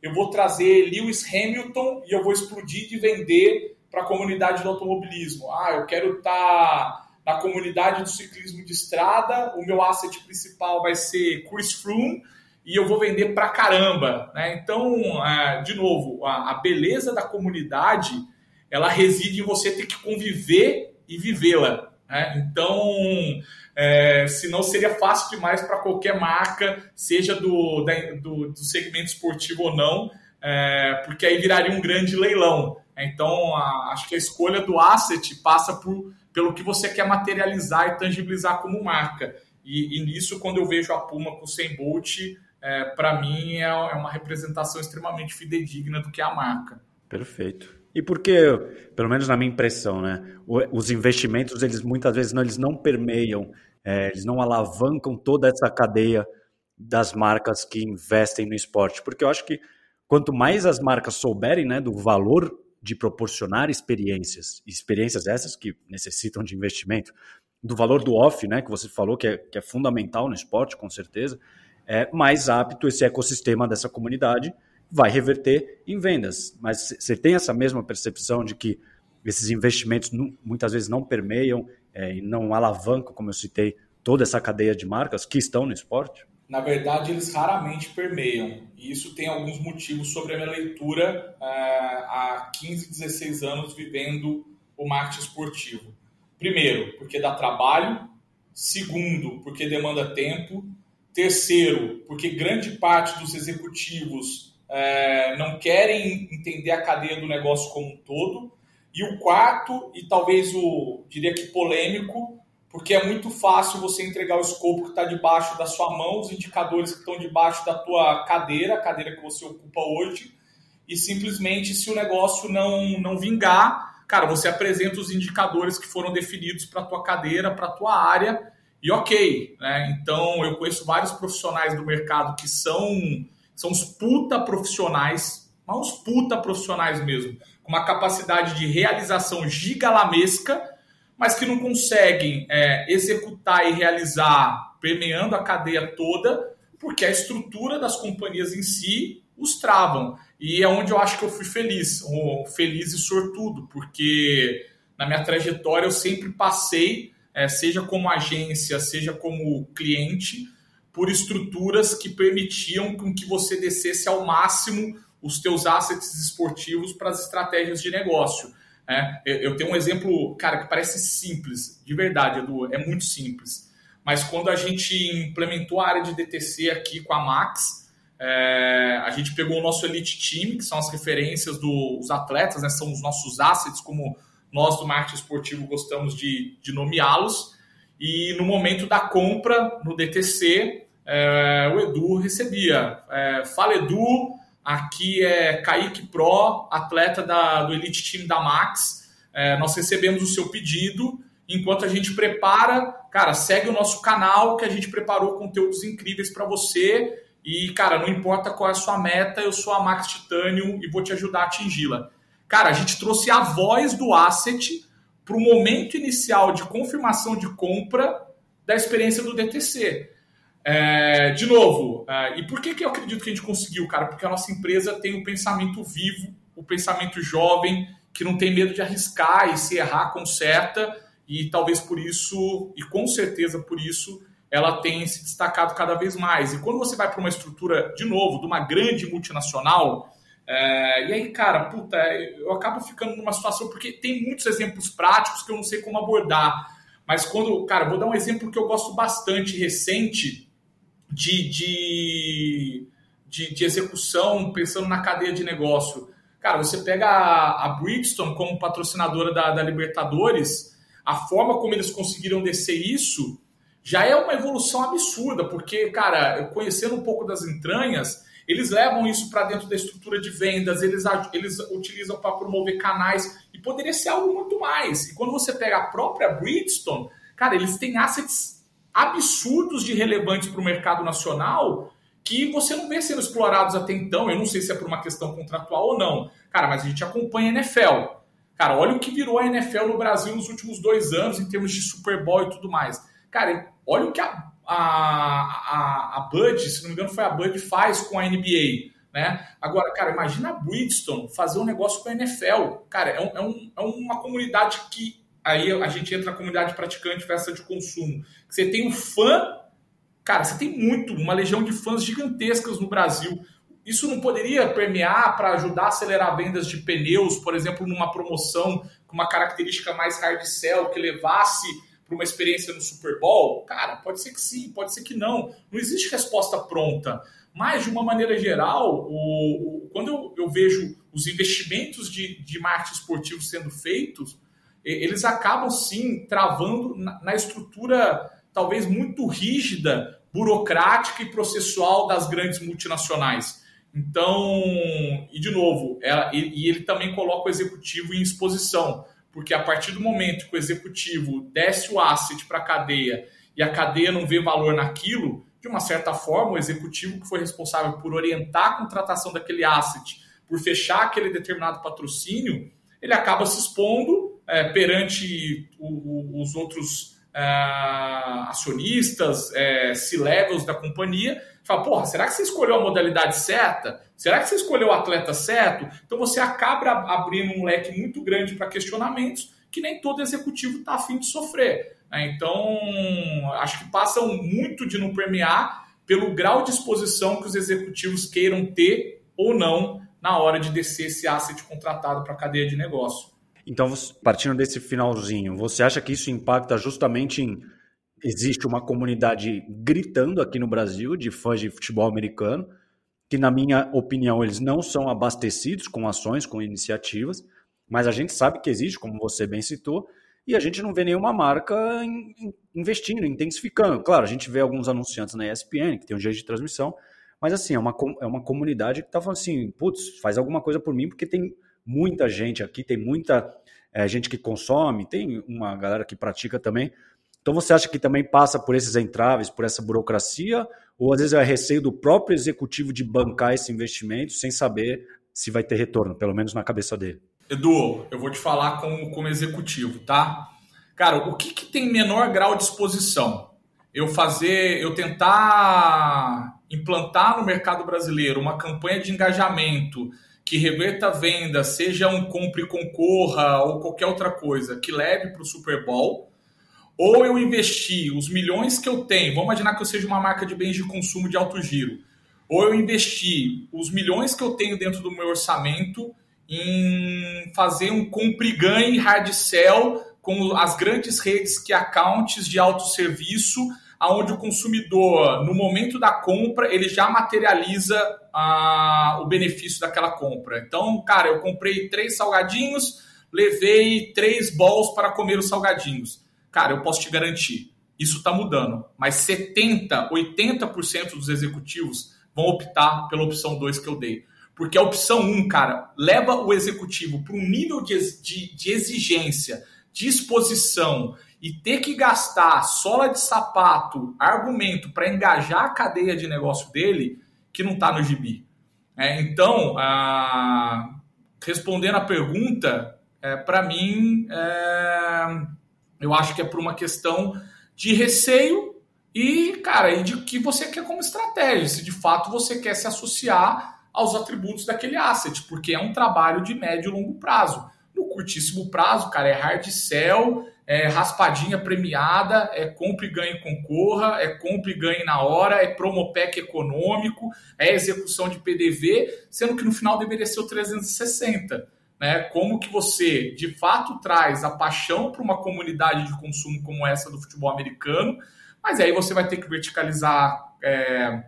S3: eu vou trazer Lewis Hamilton e eu vou explodir de vender para a comunidade do automobilismo. Ah, eu quero estar na comunidade do ciclismo de estrada, o meu asset principal vai ser Chris Froome e eu vou vender para caramba. Né? Então, é, de novo, a, beleza da comunidade ela reside em você ter que conviver e vivê-la. Né? Então, é, senão seria fácil demais para qualquer marca, seja do, do, do, segmento esportivo ou não, é, porque aí viraria um grande leilão. Então, a, acho que a escolha do asset passa por, pelo que você quer materializar e tangibilizar como marca. E, e nisso, quando eu vejo a Puma com o 100 Bolt, é, para mim é, é uma representação extremamente fidedigna do que é a marca.
S2: Perfeito. E porque, pelo menos na minha impressão, né, os investimentos eles muitas vezes não, eles não permeiam, é, eles não alavancam toda essa cadeia das marcas que investem no esporte, porque eu acho que quanto mais as marcas souberem, né, do valor de proporcionar experiências, experiências essas que necessitam de investimento, do valor do off, né, que você falou que é, que é fundamental no esporte, com certeza, é mais apto esse ecossistema dessa comunidade vai reverter em vendas. Mas você tem essa mesma percepção de que esses investimentos muitas vezes não permeiam é, e não alavancam, como eu citei, toda essa cadeia de marcas que estão no esporte?
S3: na verdade, eles raramente permeiam. E isso tem alguns motivos sobre a minha leitura uh, há 15, 16 anos vivendo o marketing esportivo. Primeiro, porque dá trabalho. Segundo, porque demanda tempo. Terceiro, porque grande parte dos executivos uh, não querem entender a cadeia do negócio como um todo. E o quarto, e talvez o, diria que polêmico, porque é muito fácil você entregar o escopo que está debaixo da sua mão, os indicadores que estão debaixo da tua cadeira, a cadeira que você ocupa hoje, e simplesmente se o negócio não, não vingar, cara, você apresenta os indicadores que foram definidos para a tua cadeira, para a tua área, e ok. Né? Então, eu conheço vários profissionais do mercado que são, são os puta profissionais, mas uns puta profissionais mesmo, com uma capacidade de realização gigalamesca, mas que não conseguem é, executar e realizar permeando a cadeia toda, porque a estrutura das companhias em si os travam. E é onde eu acho que eu fui feliz, feliz e sortudo, porque na minha trajetória eu sempre passei, é, seja como agência, seja como cliente, por estruturas que permitiam com que você descesse ao máximo os teus assets esportivos para as estratégias de negócio. É, eu tenho um exemplo, cara, que parece simples, de verdade, Edu, é muito simples. Mas quando a gente implementou a área de DTC aqui com a Max, é, a gente pegou o nosso Elite Team, que são as referências dos atletas, né, são os nossos assets, como nós do marketing esportivo gostamos de, de nomeá-los. E no momento da compra no DTC, é, o Edu recebia. É, Fala Edu, aqui é Kaique Pro, atleta da, do Elite Team da Max. É, nós recebemos o seu pedido. Enquanto a gente prepara, cara, segue o nosso canal que a gente preparou conteúdos incríveis para você. E, cara, não importa qual é a sua meta, eu sou a Max Titanium e vou te ajudar a atingi-la. Cara, a gente trouxe a voz do asset para o momento inicial de confirmação de compra da experiência do DTC. É, de novo, é, e por que, que eu acredito que a gente conseguiu, cara? Porque a nossa empresa tem um pensamento vivo, o um pensamento jovem, que não tem medo de arriscar e se errar, conserta, e talvez por isso, e com certeza por isso, ela tem se destacado cada vez mais. E quando você vai para uma estrutura, de novo, de uma grande multinacional, é, e aí, cara, puta, eu acabo ficando numa situação porque tem muitos exemplos práticos que eu não sei como abordar. Mas quando, cara, vou dar um exemplo que eu gosto bastante recente de, de, de, de execução, pensando na cadeia de negócio. Cara, você pega a, a Bridgestone como patrocinadora da, da Libertadores, a forma como eles conseguiram descer isso já é uma evolução absurda, porque, cara, conhecendo um pouco das entranhas, eles levam isso para dentro da estrutura de vendas, eles, eles utilizam para promover canais e poderia ser algo muito mais. E quando você pega a própria Bridgestone, cara, eles têm assets absurdos de relevantes para o mercado nacional que você não vê sendo explorados até então. Eu não sei se é por uma questão contratual ou não. Cara, mas a gente acompanha a NFL. Cara, olha o que virou a NFL no Brasil nos últimos dois anos em termos de Super Bowl e tudo mais. Cara, olha o que a a, a, a Bud, se não me engano, foi a Bud faz com a NBA. Né? Agora, cara, imagina a Bridgestone fazer um negócio com a NFL. Cara, é, um, é, um, é uma comunidade que. Aí a gente entra na comunidade praticante festa de consumo. Você tem um fã, cara, você tem muito, uma legião de fãs gigantescas no Brasil. Isso não poderia permear para ajudar a acelerar vendas de pneus, por exemplo, numa promoção com uma característica mais hard sell, que levasse para uma experiência no Super Bowl? Cara, pode ser que sim, pode ser que não. Não existe resposta pronta. Mas, de uma maneira geral, o, o, quando eu, eu, vejo os investimentos de, de marketing esportivo sendo feitos, eles acabam sim travando na, na estrutura talvez muito rígida, burocrática e processual das grandes multinacionais. Então, e de novo, ela, e, e ele também coloca o executivo em exposição porque a partir do momento que o executivo desce o asset para a cadeia e a cadeia não vê valor naquilo, de uma certa forma, o executivo que foi responsável por orientar a contratação daquele asset, por fechar aquele determinado patrocínio, ele acaba se expondo é, perante o, o, os outros é, acionistas, é, C-levels da companhia, fala, porra, será que você escolheu a modalidade certa? Será que você escolheu o atleta certo? Então você acaba abrindo um leque muito grande para questionamentos que nem todo executivo está afim de sofrer. Né? Então, acho que passam muito de não permear pelo grau de exposição que os executivos queiram ter ou não na hora de descer esse asset contratado para a cadeia de negócio.
S2: Então, partindo desse finalzinho, você acha que isso impacta justamente em existe uma comunidade gritando aqui no Brasil de fãs de futebol americano, que na minha opinião eles não são abastecidos com ações, com iniciativas, mas a gente sabe que existe, como você bem citou, e a gente não vê nenhuma marca investindo, intensificando. Claro, a gente vê alguns anunciantes na ESPN, que tem um jeito de transmissão, mas assim, é uma, é uma comunidade que está falando assim, putz, faz alguma coisa por mim, porque tem muita gente aqui, tem muita é, gente que consome, tem uma galera que pratica também, então você acha que também passa por esses entraves, por essa burocracia, ou às vezes é receio do próprio executivo de bancar esse investimento sem saber se vai ter retorno, pelo menos na cabeça dele.
S3: Edu, eu vou te falar como, como executivo, tá? Cara, o que, que tem menor grau de exposição? Eu fazer, eu tentar implantar no mercado brasileiro uma campanha de engajamento que reverta a venda, seja um compre e concorra ou qualquer outra coisa, que leve para o Super Bowl, ou eu investir os milhões que eu tenho, vamos imaginar que eu seja uma marca de bens de consumo de alto giro, ou eu investir os milhões que eu tenho dentro do meu orçamento em fazer um compre e hard sell com as grandes redes que accounts de autosserviço, aonde o consumidor, no momento da compra, ele já materializa ah, o benefício daquela compra. Então, cara, eu comprei três salgadinhos, levei três balls para comer os salgadinhos. Cara, eu posso te garantir, isso está mudando. Mas 70, 80% dos executivos vão optar pela opção 2 que eu dei. Porque a opção 1, um, cara, leva o executivo para um nível de, de, de exigência, de exposição e ter que gastar sola de sapato, argumento para engajar a cadeia de negócio dele, que não está no gibi. É, então, a... respondendo a pergunta, é, para mim, é... eu acho que é por uma questão de receio e, cara, e de que você quer como estratégia, se de fato você quer se associar aos atributos daquele asset, porque é um trabalho de médio e longo prazo. No curtíssimo prazo, cara, é hard sell, é raspadinha premiada, é compre e ganhe concorra, é compre e ganhe na hora, é pack econômico, é execução de PDV, sendo que no final deveria ser o 360. Né? Como que você, de fato, traz a paixão para uma comunidade de consumo como essa do futebol americano, mas aí você vai ter que verticalizar é,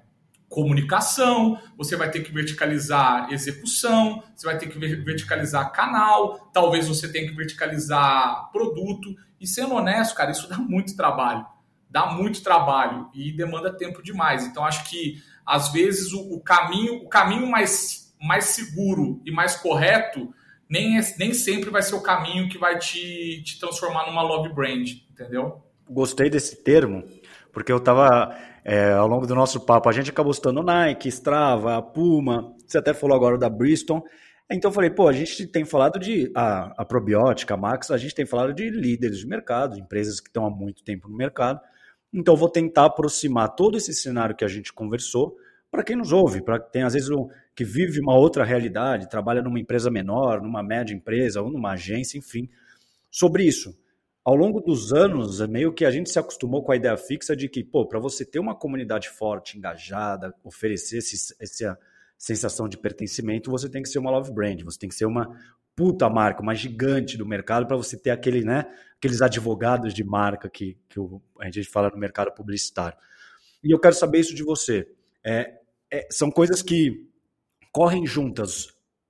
S3: comunicação, você vai ter que verticalizar execução, você vai ter que verticalizar canal, talvez você tenha que verticalizar produto. E sendo honesto, cara, isso dá muito trabalho. Dá muito trabalho e demanda tempo demais. Então, acho que às vezes o, o caminho, o caminho mais, mais seguro e mais correto nem, é, nem sempre vai ser o caminho que vai te, te transformar numa love brand, entendeu?
S2: Gostei desse termo, porque eu estava é, ao longo do nosso papo, a gente acabou citando Nike, Strava, Puma, você até falou agora da Bristol. Então eu falei, pô, a gente tem falado de a, a Probiótica, a Max, a gente tem falado de líderes de mercado, empresas que estão há muito tempo no mercado. Então eu vou tentar aproximar todo esse cenário que a gente conversou para quem nos ouve, para quem tem às vezes um, que vive uma outra realidade, trabalha numa empresa menor, numa média empresa ou numa agência, enfim, sobre isso ao longo dos anos, meio que a gente se acostumou com a ideia fixa de que, pô, para você ter uma comunidade forte, engajada, oferecer esse, essa sensação de pertencimento, você tem que ser uma love brand, você tem que ser uma puta marca, uma gigante do mercado para você ter aquele, né, aqueles advogados de marca que, que a gente fala no mercado publicitário. E eu quero saber isso de você. É, é, são coisas que correm juntas.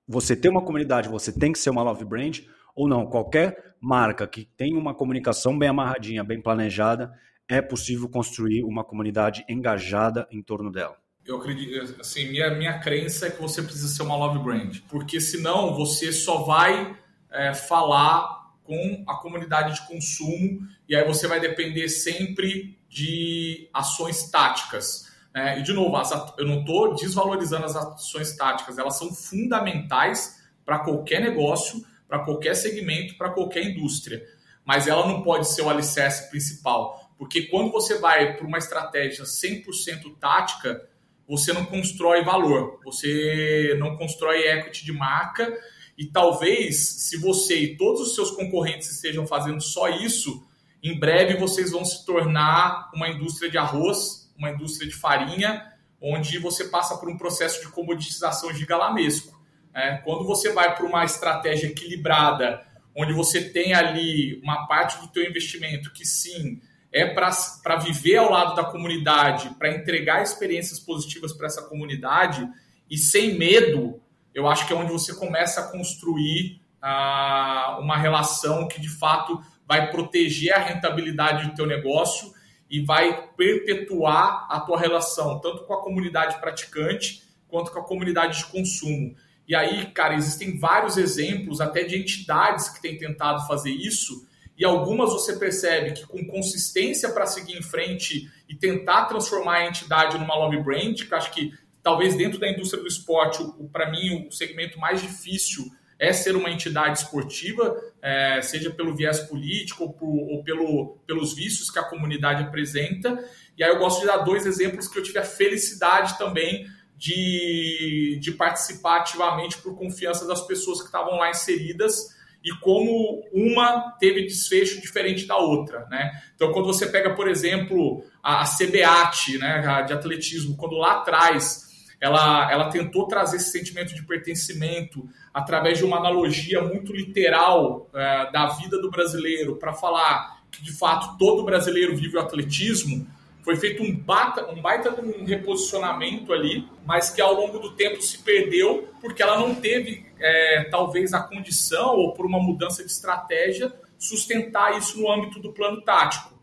S2: Você ter uma comunidade, você tem que ser uma love brand, ou não, qualquer marca que tem uma comunicação bem amarradinha, bem planejada, é possível construir uma comunidade engajada em torno dela.
S3: Eu acredito, assim, minha, minha crença é que você precisa ser uma love brand, porque senão você só vai é, falar com a comunidade de consumo e aí você vai depender sempre de ações táticas. Né? E, de novo, eu não estou desvalorizando as ações táticas, elas são fundamentais para qualquer negócio, para qualquer segmento, para qualquer indústria. Mas ela não pode ser o alicerce principal, porque quando você vai para uma estratégia 100% tática, você não constrói valor, você não constrói equity de marca e talvez se você e todos os seus concorrentes estejam fazendo só isso, em breve vocês vão se tornar uma indústria de arroz, uma indústria de farinha, onde você passa por um processo de comoditização gigalamesco. É, quando você vai para uma estratégia equilibrada, onde você tem ali uma parte do teu investimento que sim é para viver ao lado da comunidade, para entregar experiências positivas para essa comunidade e sem medo, eu acho que é onde você começa a construir ah, uma relação que de fato vai proteger a rentabilidade do teu negócio e vai perpetuar a tua relação tanto com a comunidade praticante quanto com a comunidade de consumo. E aí, cara, existem vários exemplos até de entidades que têm tentado fazer isso, e algumas você percebe que com consistência para seguir em frente e tentar transformar a entidade numa love brand, que acho que talvez dentro da indústria do esporte, para mim, o segmento mais difícil é ser uma entidade esportiva, é, seja pelo viés político ou, por, ou pelo, pelos vícios que a comunidade apresenta. E aí eu gosto de dar dois exemplos que eu tive a felicidade também de, de participar ativamente por confiança das pessoas que estavam lá inseridas e como uma teve desfecho diferente da outra, né? Então, quando você pega, por exemplo, a, a CBAT, né, de atletismo, quando lá atrás ela, ela tentou trazer esse sentimento de pertencimento através de uma analogia muito literal é, da vida do brasileiro para falar que, de fato, todo brasileiro vive o atletismo, foi feito um, bata, um baita de um reposicionamento ali, mas que ao longo do tempo se perdeu porque ela não teve, é, talvez, a condição ou por uma mudança de estratégia sustentar isso no âmbito do plano tático.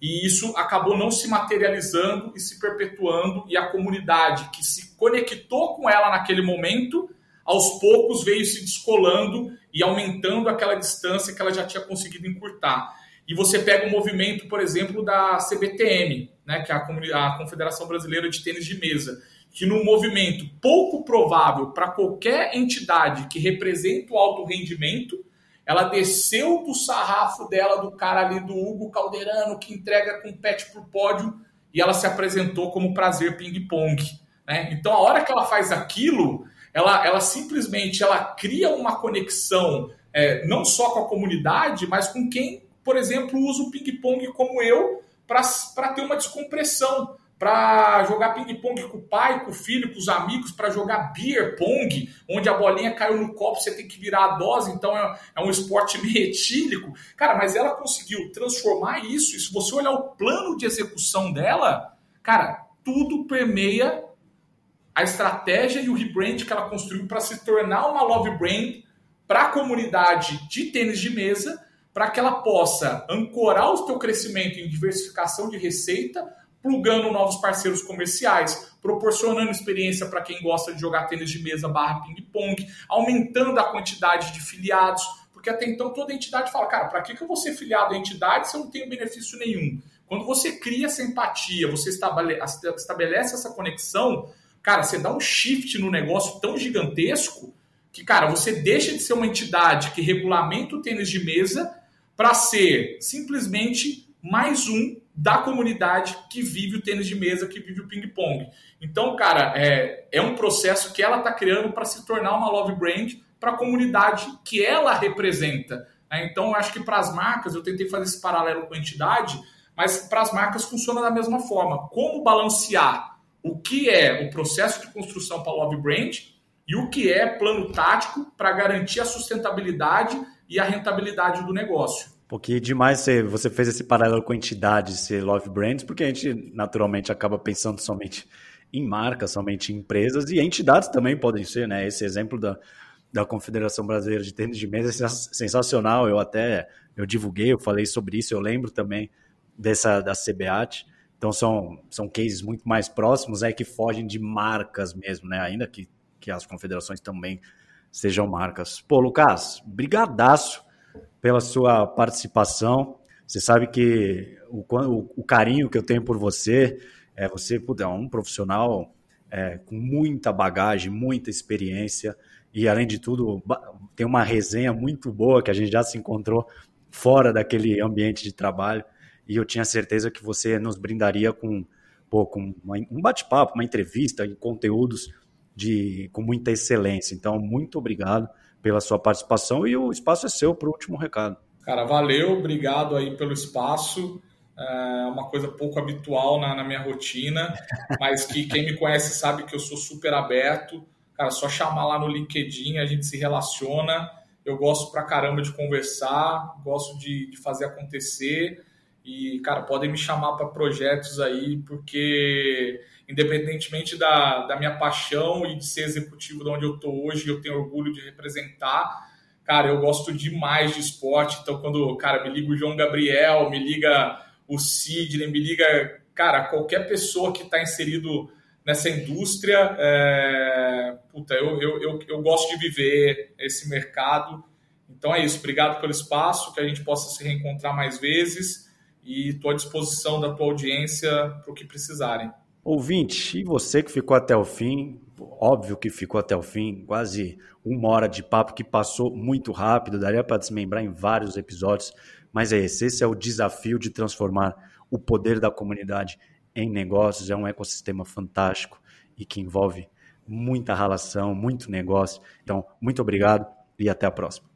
S3: E isso acabou não se materializando e se perpetuando, e a comunidade que se conectou com ela naquele momento, aos poucos veio se descolando e aumentando aquela distância que ela já tinha conseguido encurtar. E você pega o movimento, por exemplo, da CBTM, né, que é a, Confederação Brasileira de Tênis de Mesa, que num movimento pouco provável para qualquer entidade que representa o alto rendimento, ela desceu do sarrafo dela, do cara ali do Hugo Calderano, que entrega com pet pro pódio, e ela se apresentou como prazer ping-pong. Né? Então, a hora que ela faz aquilo, ela, ela simplesmente ela cria uma conexão é, não só com a comunidade, mas com quem por exemplo, usa o ping-pong como eu para ter uma descompressão, para jogar ping-pong com o pai, com o filho, com os amigos, para jogar beer pong, onde a bolinha caiu no copo, você tem que virar a dose, então é, é um esporte *laughs* meio etílico. Cara, mas ela conseguiu transformar isso, e se você olhar o plano de execução dela, cara, tudo permeia a estratégia e o rebrand que ela construiu para se tornar uma love brand para a comunidade de tênis de mesa para que ela possa ancorar o seu crescimento em diversificação de receita, plugando novos parceiros comerciais, proporcionando experiência para quem gosta de jogar tênis de mesa barra ping-pong, aumentando a quantidade de filiados, porque até então toda entidade fala, cara, para que, que eu vou ser filiado à entidade se eu não tenho benefício nenhum? Quando você cria essa empatia, você estabelece essa conexão, cara, você dá um shift no negócio tão gigantesco que, cara, você deixa de ser uma entidade que regulamenta o tênis de mesa para ser simplesmente mais um da comunidade que vive o tênis de mesa, que vive o ping-pong. Então, cara, é, é um processo que ela está criando para se tornar uma love brand para a comunidade que ela representa. Né? Então, acho que para as marcas, eu tentei fazer esse paralelo com a entidade, mas para as marcas funciona da mesma forma. Como balancear o que é o processo de construção para a love brand e o que é plano tático para garantir a sustentabilidade e a rentabilidade do negócio.
S2: Porque demais você, você fez esse paralelo com entidades, ser love brands, porque a gente naturalmente acaba pensando somente em marcas, somente em empresas, e entidades também podem ser, né? Esse exemplo da, da Confederação Brasileira de Tênis de Mesa é sensacional. Eu até eu divulguei, eu falei sobre isso, eu lembro também dessa da CBAT. Então são, são cases muito mais próximos, é que fogem de marcas mesmo, né? Ainda que que as confederações também sejam marcas. Pô, Lucas, brigadaço pela sua participação. Você sabe que o, o, o carinho que eu tenho por você, é você é um profissional é, com muita bagagem, muita experiência e, além de tudo, tem uma resenha muito boa que a gente já se encontrou fora daquele ambiente de trabalho e eu tinha certeza que você nos brindaria com, uma, um bate-papo, uma entrevista conteúdos de, com muita excelência. Então, muito obrigado pela sua participação e o espaço é seu para o último recado.
S3: Cara, valeu, obrigado aí pelo espaço. É uma coisa pouco habitual na, na minha rotina, *laughs* mas que quem me conhece sabe que eu sou super aberto. Cara, só chamar lá no LinkedIn, a gente se relaciona. Eu gosto pra caramba de conversar, gosto de, de fazer acontecer. E, cara, podem me chamar para projetos aí, porque independentemente da, da minha paixão e de ser executivo de onde eu estou hoje, eu tenho orgulho de representar. Cara, eu gosto demais de esporte, então quando, cara, me liga o João Gabriel, me liga o Sidney, me liga, cara, qualquer pessoa que está inserido nessa indústria, é, puta, eu, eu, eu, eu gosto de viver esse mercado. Então é isso, obrigado pelo espaço, que a gente possa se reencontrar mais vezes e estou à disposição da tua audiência para o que precisarem.
S2: Ouvinte, e você que ficou até o fim, óbvio que ficou até o fim, quase uma hora de papo que passou muito rápido, daria para desmembrar em vários episódios, mas é esse, esse é o desafio de transformar o poder da comunidade em negócios, é um ecossistema fantástico e que envolve muita relação, muito negócio. Então, muito obrigado e até a próxima.